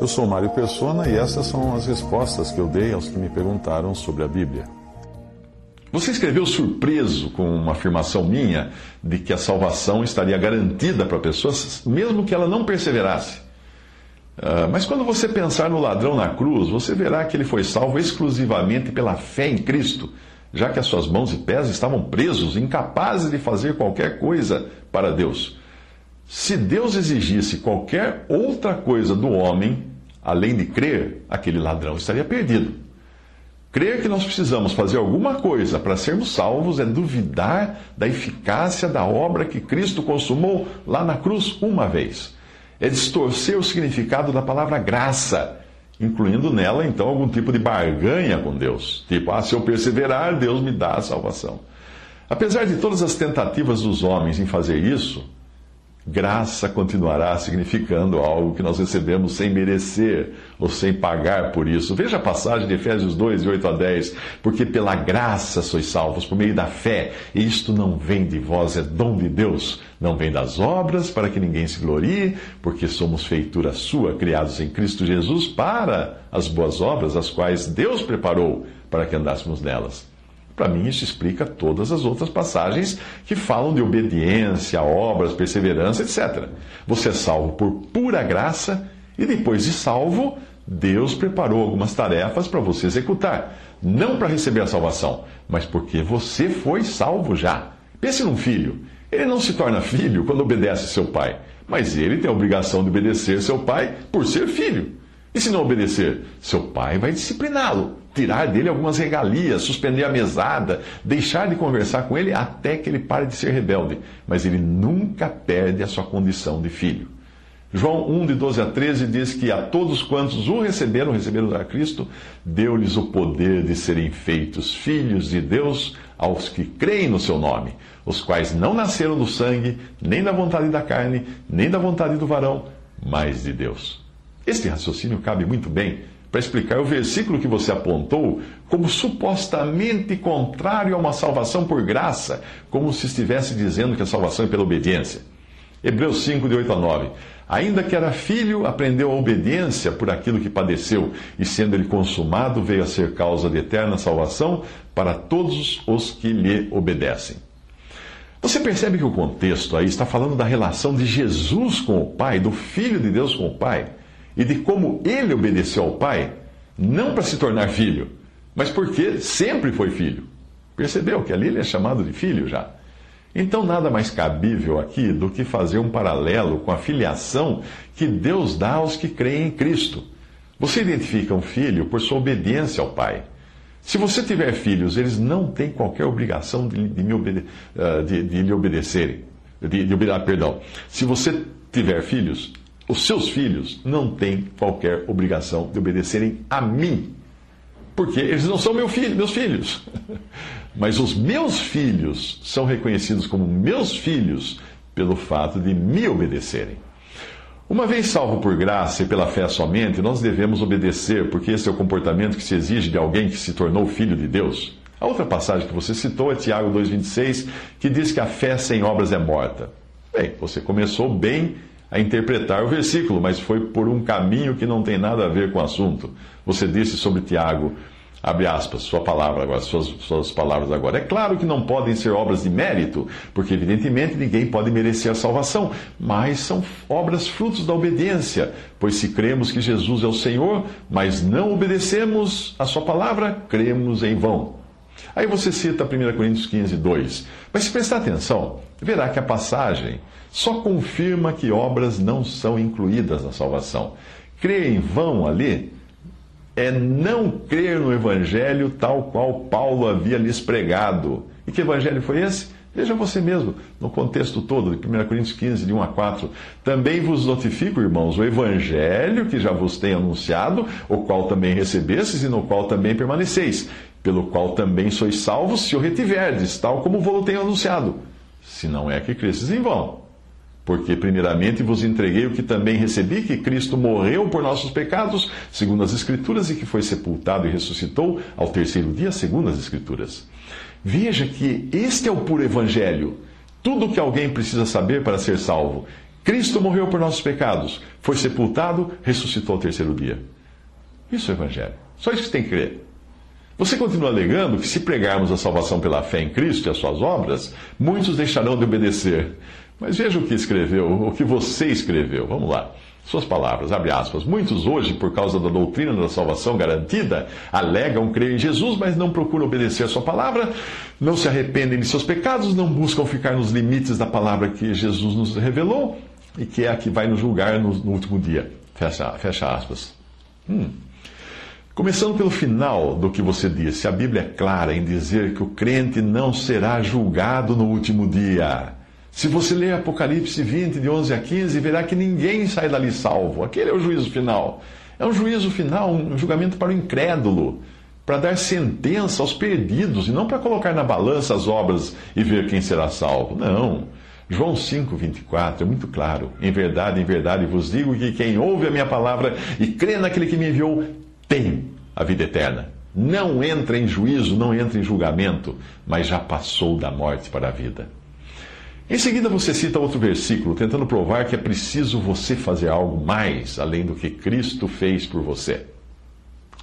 Eu sou Mário Persona e essas são as respostas que eu dei aos que me perguntaram sobre a Bíblia. Você escreveu surpreso com uma afirmação minha de que a salvação estaria garantida para a pessoa, mesmo que ela não perseverasse. Uh, mas quando você pensar no ladrão na cruz, você verá que ele foi salvo exclusivamente pela fé em Cristo, já que as suas mãos e pés estavam presos, incapazes de fazer qualquer coisa para Deus. Se Deus exigisse qualquer outra coisa do homem, além de crer, aquele ladrão estaria perdido. Crer que nós precisamos fazer alguma coisa para sermos salvos é duvidar da eficácia da obra que Cristo consumou lá na cruz uma vez. É distorcer o significado da palavra graça, incluindo nela então algum tipo de barganha com Deus. Tipo, ah, se eu perseverar, Deus me dá a salvação. Apesar de todas as tentativas dos homens em fazer isso, Graça continuará significando algo que nós recebemos sem merecer ou sem pagar por isso. Veja a passagem de Efésios 2, de 8 a 10. Porque pela graça sois salvos, por meio da fé, e isto não vem de vós, é dom de Deus. Não vem das obras, para que ninguém se glorie, porque somos feitura sua, criados em Cristo Jesus para as boas obras, as quais Deus preparou para que andássemos nelas. Para mim, isso explica todas as outras passagens que falam de obediência, obras, perseverança, etc. Você é salvo por pura graça e depois de salvo, Deus preparou algumas tarefas para você executar. Não para receber a salvação, mas porque você foi salvo já. Pense num filho. Ele não se torna filho quando obedece seu pai, mas ele tem a obrigação de obedecer seu pai por ser filho. E se não obedecer, seu pai vai discipliná-lo tirar dele algumas regalias, suspender a mesada, deixar de conversar com ele até que ele pare de ser rebelde. Mas ele nunca perde a sua condição de filho. João 1, de 12 a 13, diz que a todos quantos o receberam, receberam a Cristo, deu-lhes o poder de serem feitos filhos de Deus aos que creem no seu nome, os quais não nasceram do sangue, nem da vontade da carne, nem da vontade do varão, mas de Deus. Este raciocínio cabe muito bem para explicar o versículo que você apontou como supostamente contrário a uma salvação por graça, como se estivesse dizendo que a salvação é pela obediência. Hebreus 5, de 8 a 9. Ainda que era filho, aprendeu a obediência por aquilo que padeceu, e sendo ele consumado, veio a ser causa de eterna salvação para todos os que lhe obedecem. Você percebe que o contexto aí está falando da relação de Jesus com o Pai, do Filho de Deus com o Pai e de como ele obedeceu ao pai, não para se tornar filho, mas porque sempre foi filho. Percebeu que ali ele é chamado de filho já? Então, nada mais cabível aqui do que fazer um paralelo com a filiação que Deus dá aos que creem em Cristo. Você identifica um filho por sua obediência ao pai. Se você tiver filhos, eles não têm qualquer obrigação de, de, obede ah, de, de lhe obedecerem. De, de, perdão. Se você tiver filhos, os seus filhos não têm qualquer obrigação de obedecerem a mim. Porque eles não são meu filho, meus filhos. Mas os meus filhos são reconhecidos como meus filhos pelo fato de me obedecerem. Uma vez salvo por graça e pela fé somente, nós devemos obedecer, porque esse é o comportamento que se exige de alguém que se tornou filho de Deus. A outra passagem que você citou é Tiago 2,26, que diz que a fé sem obras é morta. Bem, você começou bem a interpretar o versículo, mas foi por um caminho que não tem nada a ver com o assunto. Você disse sobre Tiago, abre aspas, sua palavra agora, suas, suas palavras agora. É claro que não podem ser obras de mérito, porque evidentemente ninguém pode merecer a salvação, mas são obras frutos da obediência, pois se cremos que Jesus é o Senhor, mas não obedecemos a sua palavra, cremos em vão. Aí você cita 1 Coríntios 15, 2. Mas se prestar atenção, verá que a passagem só confirma que obras não são incluídas na salvação. Crer em vão ali é não crer no Evangelho tal qual Paulo havia lhes pregado. E que Evangelho foi esse? Veja você mesmo, no contexto todo, de 1 Coríntios 15, de 1 a 4. Também vos notifico, irmãos, o evangelho que já vos tenho anunciado, o qual também recebestes e no qual também permaneceis, pelo qual também sois salvos, se o retiverdes, tal como vos tenho anunciado. Se não é que cresces em vão. Porque, primeiramente, vos entreguei o que também recebi, que Cristo morreu por nossos pecados, segundo as Escrituras, e que foi sepultado e ressuscitou ao terceiro dia, segundo as Escrituras. Veja que este é o puro Evangelho. Tudo o que alguém precisa saber para ser salvo. Cristo morreu por nossos pecados, foi sepultado, ressuscitou ao terceiro dia. Isso é o Evangelho. Só isso que tem que crer. Você continua alegando que se pregarmos a salvação pela fé em Cristo e as suas obras, muitos deixarão de obedecer. Mas veja o que escreveu, o que você escreveu. Vamos lá. Suas palavras, abre aspas. Muitos hoje, por causa da doutrina da salvação garantida, alegam crer em Jesus, mas não procuram obedecer a sua palavra, não se arrependem de seus pecados, não buscam ficar nos limites da palavra que Jesus nos revelou e que é a que vai nos julgar no, no último dia. Fecha, fecha aspas. Hum. Começando pelo final do que você disse, a Bíblia é clara em dizer que o crente não será julgado no último dia. Se você ler Apocalipse 20, de 11 a 15, verá que ninguém sai dali salvo. Aquele é o juízo final. É um juízo final, um julgamento para o incrédulo, para dar sentença aos perdidos e não para colocar na balança as obras e ver quem será salvo. Não. João 5, 24 é muito claro. Em verdade, em verdade vos digo que quem ouve a minha palavra e crê naquele que me enviou tem a vida eterna. Não entra em juízo, não entra em julgamento, mas já passou da morte para a vida. Em seguida, você cita outro versículo, tentando provar que é preciso você fazer algo mais além do que Cristo fez por você.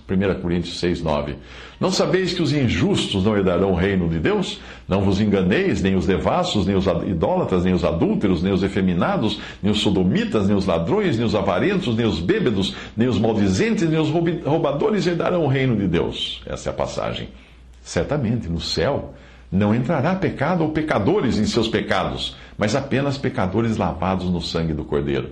1 Coríntios 6, 9. Não sabeis que os injustos não herdarão o reino de Deus? Não vos enganeis, nem os devassos, nem os idólatras, nem os adúlteros, nem os efeminados, nem os sodomitas, nem os ladrões, nem os avarentos, nem os bêbados, nem os maldizentes, nem os roubadores herdarão o reino de Deus. Essa é a passagem. Certamente, no céu não entrará pecado ou pecadores em seus pecados, mas apenas pecadores lavados no sangue do Cordeiro.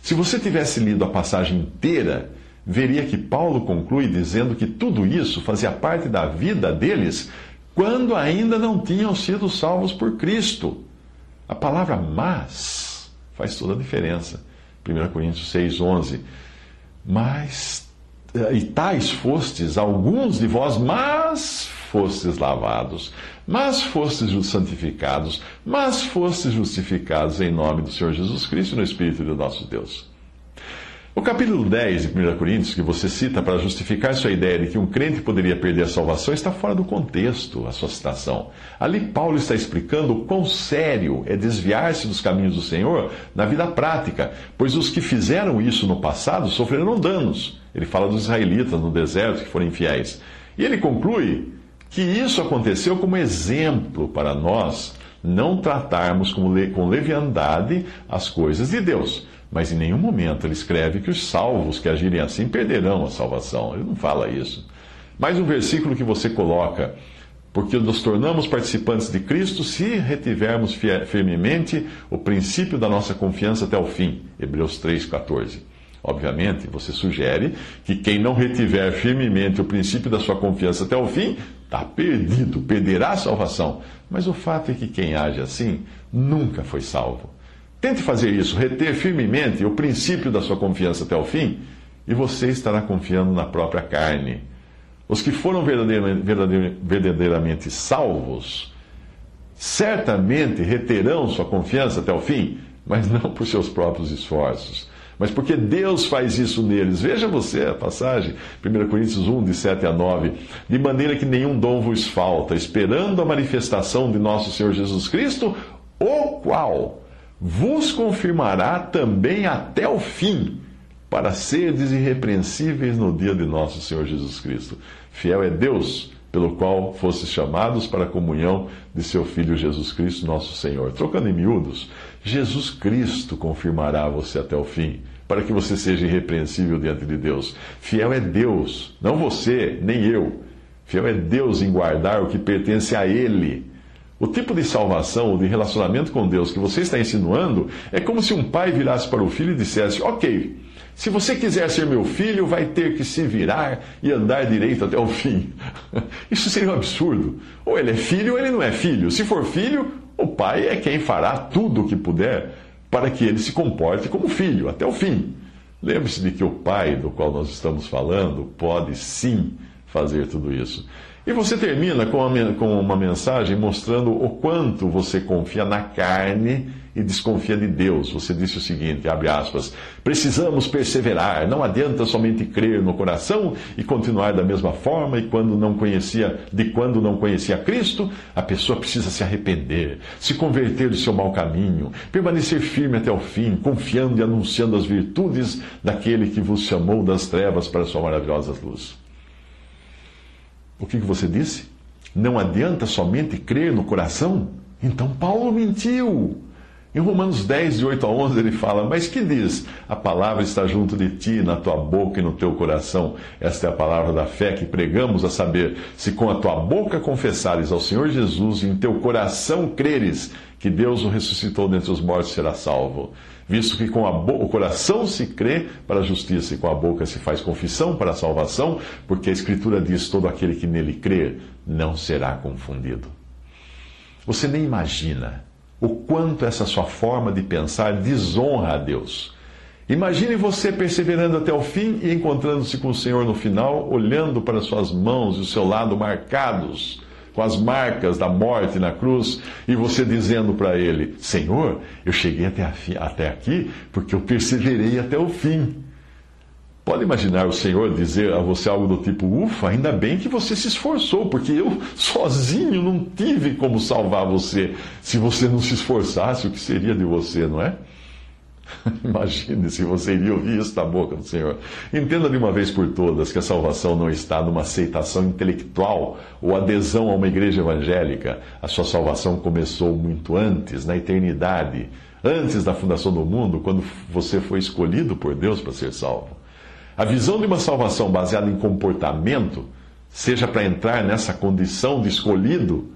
Se você tivesse lido a passagem inteira, veria que Paulo conclui dizendo que tudo isso fazia parte da vida deles quando ainda não tinham sido salvos por Cristo. A palavra mas faz toda a diferença. 1 Coríntios 6, 11. Mas, eh, e tais fostes alguns de vós, mas fostes lavados, mas fostes santificados, mas fostes justificados em nome do Senhor Jesus Cristo e no Espírito do nosso Deus. O capítulo 10 de 1 Coríntios, que você cita para justificar sua ideia de que um crente poderia perder a salvação, está fora do contexto, a sua citação. Ali, Paulo está explicando o quão sério é desviar-se dos caminhos do Senhor na vida prática, pois os que fizeram isso no passado sofreram danos. Ele fala dos israelitas no deserto que foram infiéis. E ele conclui que isso aconteceu como exemplo para nós não tratarmos com leviandade as coisas de Deus. Mas em nenhum momento ele escreve que os salvos que agirem assim perderão a salvação. Ele não fala isso. Mais um versículo que você coloca. Porque nos tornamos participantes de Cristo se retivermos firmemente o princípio da nossa confiança até o fim. Hebreus 3,14. Obviamente, você sugere que quem não retiver firmemente o princípio da sua confiança até o fim está perdido, perderá a salvação. Mas o fato é que quem age assim nunca foi salvo. Tente fazer isso, reter firmemente o princípio da sua confiança até o fim, e você estará confiando na própria carne. Os que foram verdadeiramente, verdadeiramente salvos, certamente reterão sua confiança até o fim, mas não por seus próprios esforços mas porque Deus faz isso neles. Veja você a passagem, 1 Coríntios 1, de 7 a 9. De maneira que nenhum dom vos falta, esperando a manifestação de nosso Senhor Jesus Cristo, o qual vos confirmará também até o fim, para seres irrepreensíveis no dia de nosso Senhor Jesus Cristo. Fiel é Deus pelo qual fostes chamados para a comunhão de seu Filho Jesus Cristo, nosso Senhor. Trocando em miúdos, Jesus Cristo confirmará você até o fim para que você seja irrepreensível diante de Deus. Fiel é Deus, não você, nem eu. Fiel é Deus em guardar o que pertence a Ele. O tipo de salvação ou de relacionamento com Deus que você está insinuando é como se um pai virasse para o filho e dissesse: Ok, se você quiser ser meu filho, vai ter que se virar e andar direito até o fim. Isso seria um absurdo. Ou ele é filho ou ele não é filho. Se for filho, o pai é quem fará tudo o que puder para que ele se comporte como filho até o fim. Lembre-se de que o pai do qual nós estamos falando pode sim fazer tudo isso. E você termina com uma, com uma mensagem mostrando o quanto você confia na carne e desconfia de Deus. Você disse o seguinte, abre aspas, precisamos perseverar, não adianta somente crer no coração e continuar da mesma forma e quando não conhecia, de quando não conhecia Cristo, a pessoa precisa se arrepender, se converter do seu mau caminho, permanecer firme até o fim, confiando e anunciando as virtudes daquele que vos chamou das trevas para a sua maravilhosa luz. O que, que você disse? Não adianta somente crer no coração? Então Paulo mentiu. Em Romanos 10, de 8 a 11, ele fala: Mas que diz? A palavra está junto de ti, na tua boca e no teu coração. Esta é a palavra da fé que pregamos, a saber, se com a tua boca confessares ao Senhor Jesus e em teu coração creres que Deus o ressuscitou dentre os mortos, será salvo visto que com o coração se crê para a justiça e com a boca se faz confissão para a salvação, porque a Escritura diz: todo aquele que nele crê não será confundido. Você nem imagina o quanto essa sua forma de pensar desonra a Deus. Imagine você perseverando até o fim e encontrando-se com o Senhor no final, olhando para suas mãos e o seu lado marcados com as marcas da morte na cruz, e você dizendo para ele: Senhor, eu cheguei até, até aqui porque eu perseverei até o fim. Pode imaginar o Senhor dizer a você algo do tipo: Ufa, ainda bem que você se esforçou, porque eu sozinho não tive como salvar você. Se você não se esforçasse, o que seria de você, não é? Imagine se você iria ouvir isso da boca do Senhor. Entenda de uma vez por todas que a salvação não está numa aceitação intelectual ou adesão a uma igreja evangélica. A sua salvação começou muito antes, na eternidade, antes da fundação do mundo, quando você foi escolhido por Deus para ser salvo. A visão de uma salvação baseada em comportamento, seja para entrar nessa condição de escolhido,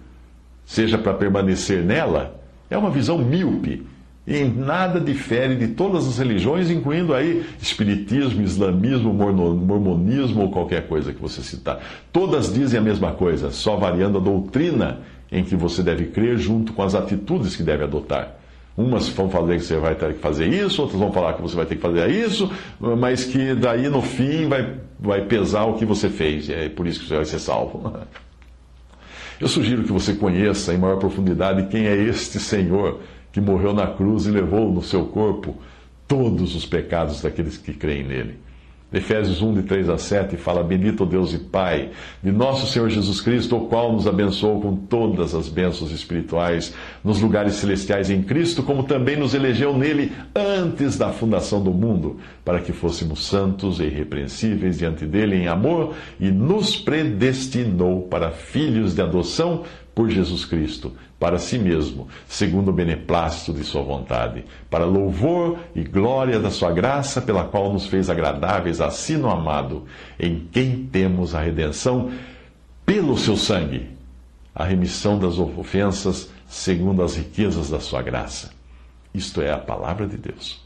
seja para permanecer nela, é uma visão míope e em nada difere de todas as religiões, incluindo aí espiritismo, islamismo, mormonismo ou qualquer coisa que você citar. Todas dizem a mesma coisa, só variando a doutrina em que você deve crer junto com as atitudes que deve adotar. Umas vão falar que você vai ter que fazer isso, outras vão falar que você vai ter que fazer isso, mas que daí no fim vai, vai pesar o que você fez, e é por isso que você vai ser salvo. Eu sugiro que você conheça em maior profundidade quem é este Senhor que morreu na cruz e levou no seu corpo todos os pecados daqueles que creem nele. Efésios 1, de 3 a 7, fala: Bendito Deus e Pai de nosso Senhor Jesus Cristo, o qual nos abençoou com todas as bênçãos espirituais nos lugares celestiais em Cristo, como também nos elegeu nele antes da fundação do mundo, para que fôssemos santos e irrepreensíveis diante dele em amor, e nos predestinou para filhos de adoção por Jesus Cristo, para si mesmo, segundo o beneplácito de Sua vontade, para louvor e glória da Sua graça, pela qual nos fez agradáveis a si no amado, em quem temos a redenção pelo Seu sangue, a remissão das ofensas, segundo as riquezas da Sua graça. Isto é a palavra de Deus.